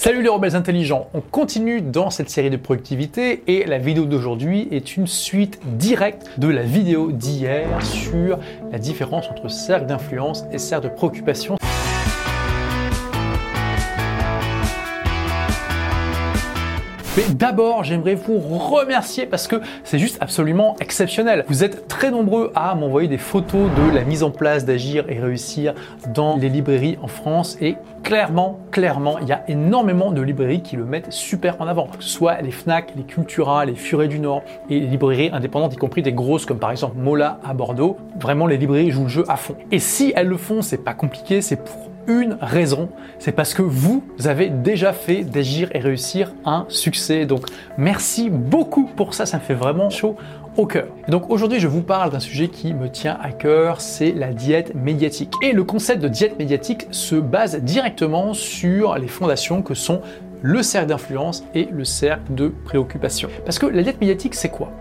Salut les rebelles intelligents, on continue dans cette série de productivité et la vidéo d'aujourd'hui est une suite directe de la vidéo d'hier sur la différence entre cercle d'influence et cercle de préoccupation. Mais d'abord, j'aimerais vous remercier parce que c'est juste absolument exceptionnel. Vous êtes très nombreux à m'envoyer des photos de la mise en place d'Agir et réussir dans les librairies en France et clairement, clairement, il y a énormément de librairies qui le mettent super en avant. Soit les Fnac, les Cultura, les Furets du Nord et les librairies indépendantes, y compris des grosses comme par exemple Mola à Bordeaux. Vraiment, les librairies jouent le jeu à fond. Et si elles le font, c'est pas compliqué, c'est pour une raison, c'est parce que vous avez déjà fait d'agir et réussir un succès. Donc merci beaucoup pour ça, ça me fait vraiment chaud au cœur. donc aujourd'hui, je vous parle d'un sujet qui me tient à cœur, c'est la diète médiatique. Et le concept de diète médiatique se base directement sur les fondations que sont le cercle d'influence et le cercle de préoccupation. Parce que la diète médiatique, c'est quoi?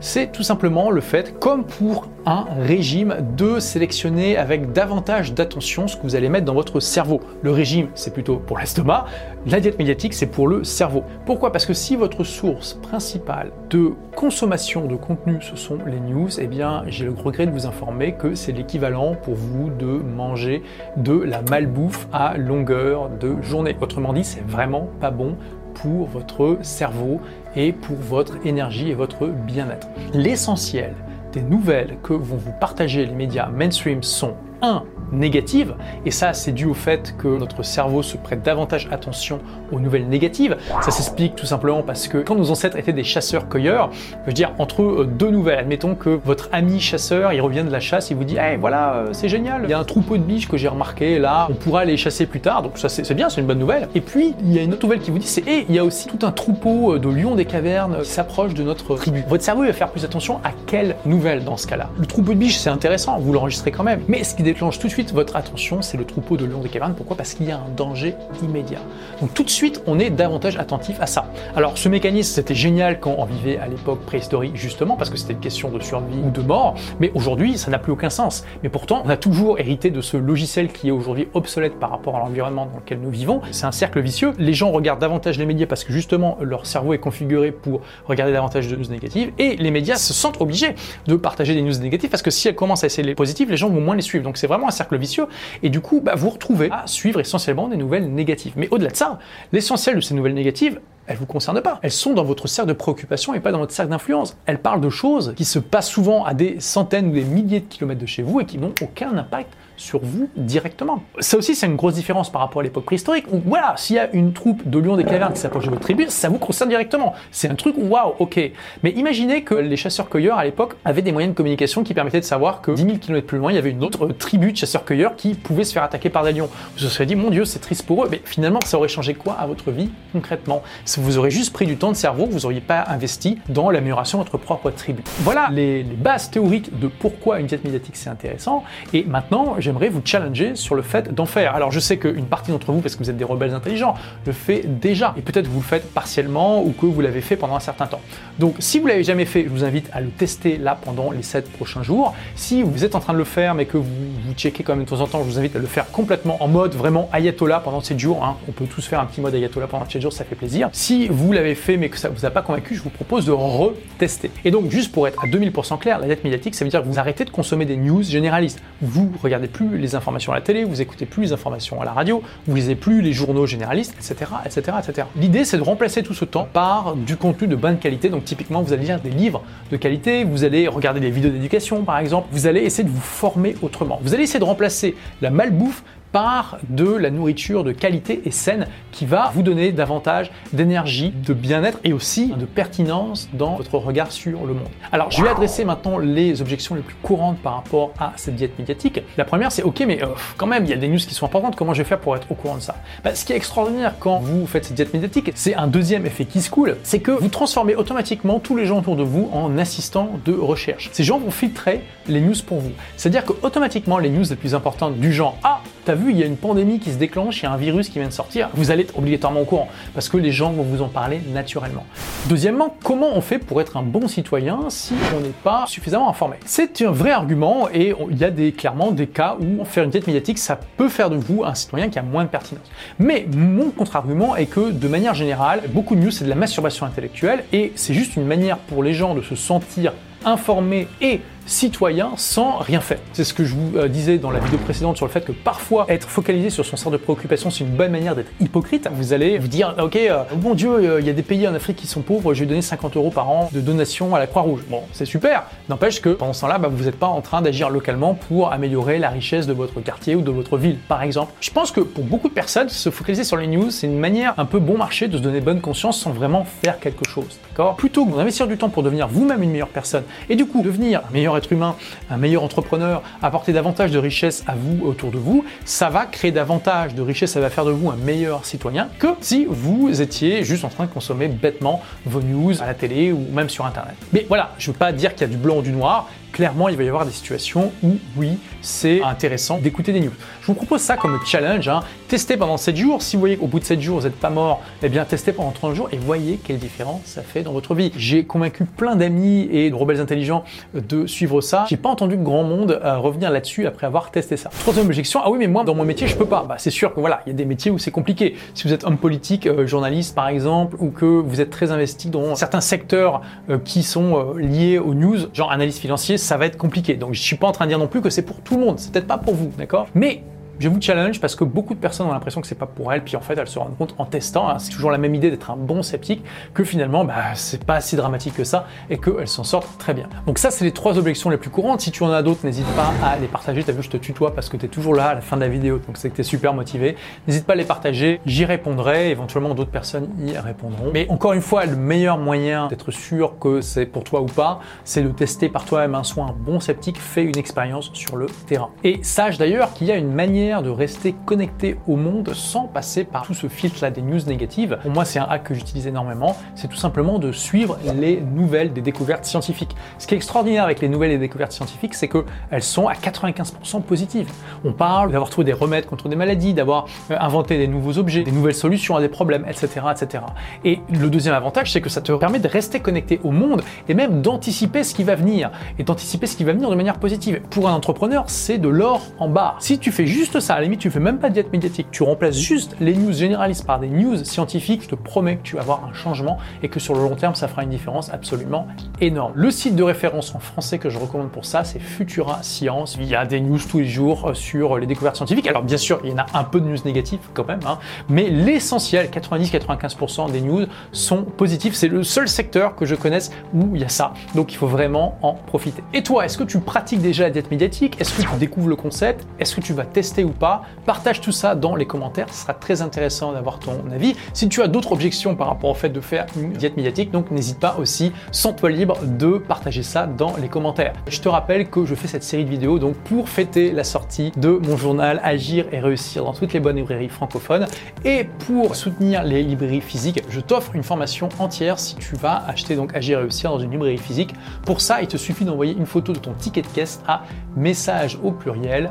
C'est tout simplement le fait, comme pour un régime, de sélectionner avec davantage d'attention ce que vous allez mettre dans votre cerveau. Le régime, c'est plutôt pour l'estomac, la diète médiatique, c'est pour le cerveau. Pourquoi? Parce que si votre source principale de consommation de contenu, ce sont les news, eh bien, j'ai le regret de vous informer que c'est l'équivalent pour vous de manger de la malbouffe à longueur de journée. Autrement dit, c'est vraiment pas bon pour votre cerveau et pour votre énergie et votre bien-être. L'essentiel des nouvelles que vont vous partager les médias mainstream sont 1 négatives, et ça c'est dû au fait que notre cerveau se prête davantage attention aux nouvelles négatives. Ça s'explique tout simplement parce que quand nos ancêtres étaient des chasseurs-cueilleurs, je veux dire entre euh, deux nouvelles, admettons que votre ami chasseur, il revient de la chasse, il vous dit hey, voilà, euh, c'est génial, il y a un troupeau de biches que j'ai remarqué là, on pourra les chasser plus tard, donc ça c'est bien, c'est une bonne nouvelle. Et puis il y a une autre nouvelle qui vous dit c'est hey, il y a aussi tout un troupeau euh, de lions des cavernes qui s'approche de notre tribu. Votre cerveau va faire plus attention à quelle nouvelle dans ce cas-là? Le troupeau de biches c'est intéressant, vous l'enregistrez quand même, mais ce qui déclenche tout de suite votre attention, c'est le troupeau de lions des cavernes. Pourquoi? Parce qu'il y a un danger immédiat. Donc tout de suite, on est davantage attentif à ça. Alors ce mécanisme, c'était génial quand on vivait à l'époque préhistorique, justement, parce que c'était une question de survie ou de mort, mais aujourd'hui, ça n'a plus aucun sens. Mais pourtant, on a toujours hérité de ce logiciel qui est aujourd'hui obsolète par rapport à l'environnement dans lequel nous vivons. C'est un cercle vicieux. Les gens regardent davantage les médias parce que justement, leur cerveau est configuré pour regarder davantage de news négatives, et les médias se sentent obligés de partager des news négatives parce que si elles commencent à essayer les positives, les gens vont moins les suivre. Donc c'est vraiment un cercle vicieux. Et du coup, bah, vous retrouvez à suivre essentiellement des nouvelles négatives. Mais au-delà de ça, l'essentiel de ces nouvelles négatives, elles ne vous concernent pas. Elles sont dans votre cercle de préoccupation et pas dans votre cercle d'influence. Elles parlent de choses qui se passent souvent à des centaines ou des milliers de kilomètres de chez vous et qui n'ont aucun impact sur vous directement. Ça aussi, c'est une grosse différence par rapport à l'époque préhistorique où, voilà, s'il y a une troupe de lions des cavernes qui s'approche de votre tribu, ça vous concerne directement. C'est un truc, waouh, ok. Mais imaginez que les chasseurs-cueilleurs à l'époque avaient des moyens de communication qui permettaient de savoir que 10 000 km plus loin, il y avait une autre tribu de chasseurs-cueilleurs qui pouvait se faire attaquer par des lions. Vous vous serez dit, mon Dieu, c'est triste pour eux. Mais finalement, ça aurait changé quoi à votre vie concrètement? Vous aurez juste pris du temps de cerveau vous n'auriez pas investi dans l'amélioration de votre propre tribu. Voilà les, les bases théoriques de pourquoi une diète médiatique c'est intéressant. Et maintenant, j'aimerais vous challenger sur le fait d'en faire. Alors je sais qu'une partie d'entre vous, parce que vous êtes des rebelles intelligents, le fait déjà. Et peut-être vous le faites partiellement ou que vous l'avez fait pendant un certain temps. Donc si vous l'avez jamais fait, je vous invite à le tester là pendant les 7 prochains jours. Si vous êtes en train de le faire mais que vous, vous checkez quand même de temps en temps, je vous invite à le faire complètement en mode vraiment ayatollah pendant 7 jours. Hein. On peut tous faire un petit mode ayatollah pendant 7 jours, ça fait plaisir. Si vous l'avez fait mais que ça vous a pas convaincu, je vous propose de retester. Et donc juste pour être à 2000% clair, la dette médiatique, ça veut dire que vous arrêtez de consommer des news généralistes. Vous regardez plus les informations à la télé, vous écoutez plus les informations à la radio, vous lisez plus les journaux généralistes, etc., etc., etc. L'idée, c'est de remplacer tout ce temps par du contenu de bonne qualité. Donc, typiquement, vous allez lire des livres de qualité, vous allez regarder des vidéos d'éducation, par exemple, vous allez essayer de vous former autrement. Vous allez essayer de remplacer la malbouffe par de la nourriture de qualité et saine qui va vous donner davantage d'énergie, de bien-être et aussi de pertinence dans votre regard sur le monde. Alors, je vais adresser maintenant les objections les plus courantes par rapport à cette diète médiatique. La première, c'est OK, mais euh, quand même, il y a des news qui sont importantes. Comment je vais faire pour être au courant de ça? Bah, Ce qui est extraordinaire quand vous faites cette diète médiatique, c'est un deuxième effet qui se coule, c'est que vous transformez automatiquement tous les gens autour de vous en assistants de recherche. Ces gens vont filtrer les news pour vous. C'est-à-dire que automatiquement, les news les plus importantes du genre Ah, t'as vu, il y a une pandémie qui se déclenche, il y a un virus qui vient de sortir, vous allez être obligatoirement au courant parce que les gens vont vous en parler naturellement. Deuxièmement, comment on fait pour être un bon citoyen si on n'est pas suffisamment informé? C'est un vrai argument et il y a clairement des cas où faire une tête médiatique, ça peut faire de vous un citoyen qui a moins de pertinence. Mais mon contre-argument est que de manière générale, beaucoup de news c'est de la masturbation intellectuelle et c'est juste une manière pour les gens de se sentir informés et citoyen sans rien faire. C'est ce que je vous euh, disais dans la vidéo précédente sur le fait que parfois être focalisé sur son centre de préoccupation, c'est une bonne manière d'être hypocrite. Vous allez vous dire, ok, euh, bon Dieu, euh, il y a des pays en Afrique qui sont pauvres, je vais donner 50 euros par an de donation à la Croix-Rouge. Bon, c'est super. N'empêche que pendant ce temps-là, bah, vous n'êtes pas en train d'agir localement pour améliorer la richesse de votre quartier ou de votre ville, par exemple. Je pense que pour beaucoup de personnes, se focaliser sur les news, c'est une manière un peu bon marché de se donner bonne conscience sans vraiment faire quelque chose. D'accord? Plutôt que d'investir du temps pour devenir vous-même une meilleure personne et du coup devenir un être humain, un meilleur entrepreneur, apporter davantage de richesse à vous autour de vous, ça va créer davantage de richesse, ça va faire de vous un meilleur citoyen que si vous étiez juste en train de consommer bêtement vos news à la télé ou même sur Internet. Mais voilà, je ne veux pas dire qu'il y a du blanc ou du noir, clairement, il va y avoir des situations où, oui, c'est intéressant d'écouter des news. Je vous propose ça comme challenge. Hein. Testez pendant 7 jours. Si vous voyez qu'au bout de 7 jours, vous n'êtes pas mort, eh bien, testez pendant 30 jours et voyez quelle différence ça fait dans votre vie. J'ai convaincu plein d'amis et de rebelles intelligents de suivre ça. J'ai pas entendu grand monde euh, revenir là-dessus après avoir testé ça. Troisième objection, ah oui, mais moi, dans mon métier, je peux pas. Bah, c'est sûr que voilà, il y a des métiers où c'est compliqué. Si vous êtes homme politique, euh, journaliste par exemple, ou que vous êtes très investi dans certains secteurs euh, qui sont liés aux news, genre analyse financière, ça va être compliqué. Donc je suis pas en train de dire non plus que c'est pour tout le monde, c'est peut-être pas pour vous, d'accord? Mais je vous challenge parce que beaucoup de personnes ont l'impression que c'est pas pour elles, puis en fait elles se rendent compte en testant, hein, c'est toujours la même idée d'être un bon sceptique, que finalement bah, c'est pas si dramatique que ça et qu'elles s'en sortent très bien. Donc ça c'est les trois objections les plus courantes. Si tu en as d'autres, n'hésite pas à les partager. T'as vu, je te tutoie parce que tu es toujours là à la fin de la vidéo, donc c'est que tu es super motivé. N'hésite pas à les partager, j'y répondrai, éventuellement d'autres personnes y répondront. Mais encore une fois, le meilleur moyen d'être sûr que c'est pour toi ou pas, c'est de tester par toi-même un soin bon sceptique, fais une expérience sur le terrain. Et sache d'ailleurs qu'il y a une manière de rester connecté au monde sans passer par tout ce filtre-là des news négatives. Pour moi, c'est un hack que j'utilise énormément. C'est tout simplement de suivre les nouvelles des découvertes scientifiques. Ce qui est extraordinaire avec les nouvelles des découvertes scientifiques, c'est qu'elles sont à 95% positives. On parle d'avoir trouvé des remèdes contre des maladies, d'avoir euh, inventé des nouveaux objets, des nouvelles solutions à des problèmes, etc., etc. Et le deuxième avantage, c'est que ça te permet de rester connecté au monde et même d'anticiper ce qui va venir et d'anticiper ce qui va venir de manière positive. Pour un entrepreneur, c'est de l'or en barre. Si tu fais juste ça, à la limite, tu fais même pas de diète médiatique, tu remplaces juste les news généralistes par des news scientifiques, je te promets que tu vas avoir un changement et que sur le long terme, ça fera une différence absolument énorme. Le site de référence en français que je recommande pour ça, c'est Futura Science. Il y a des news tous les jours euh, sur les découvertes scientifiques. Alors bien sûr, il y en a un peu de news négatives quand même, hein, mais l'essentiel, 90-95% des news sont positives. C'est le seul secteur que je connaisse où il y a ça. Donc il faut vraiment en profiter. Et toi, est-ce que tu pratiques déjà la diète médiatique? Est-ce que tu découvres le concept? Est-ce que tu vas tester ou pas. Partage tout ça dans les commentaires, ce sera très intéressant d'avoir ton avis. Si tu as d'autres objections par rapport au fait de faire une diète médiatique, donc n'hésite pas aussi, sans toi libre, de partager ça dans les commentaires. Je te rappelle que je fais cette série de vidéos donc pour fêter la sortie de mon journal Agir et réussir dans toutes les bonnes librairies francophones et pour soutenir les librairies physiques, je t'offre une formation entière si tu vas acheter donc Agir et réussir dans une librairie physique. Pour ça, il te suffit d'envoyer une photo de ton ticket de caisse à message au pluriel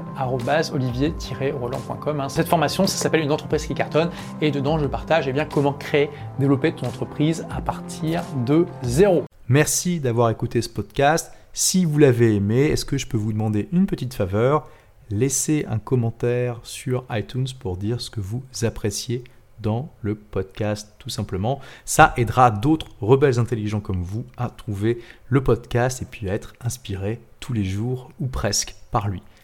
olivier Hein. Cette formation, ça s'appelle une entreprise qui cartonne et dedans, je partage eh bien, comment créer, développer ton entreprise à partir de zéro. Merci d'avoir écouté ce podcast. Si vous l'avez aimé, est-ce que je peux vous demander une petite faveur? Laissez un commentaire sur iTunes pour dire ce que vous appréciez dans le podcast tout simplement. Ça aidera d'autres rebelles intelligents comme vous à trouver le podcast et puis à être inspirés tous les jours ou presque par lui.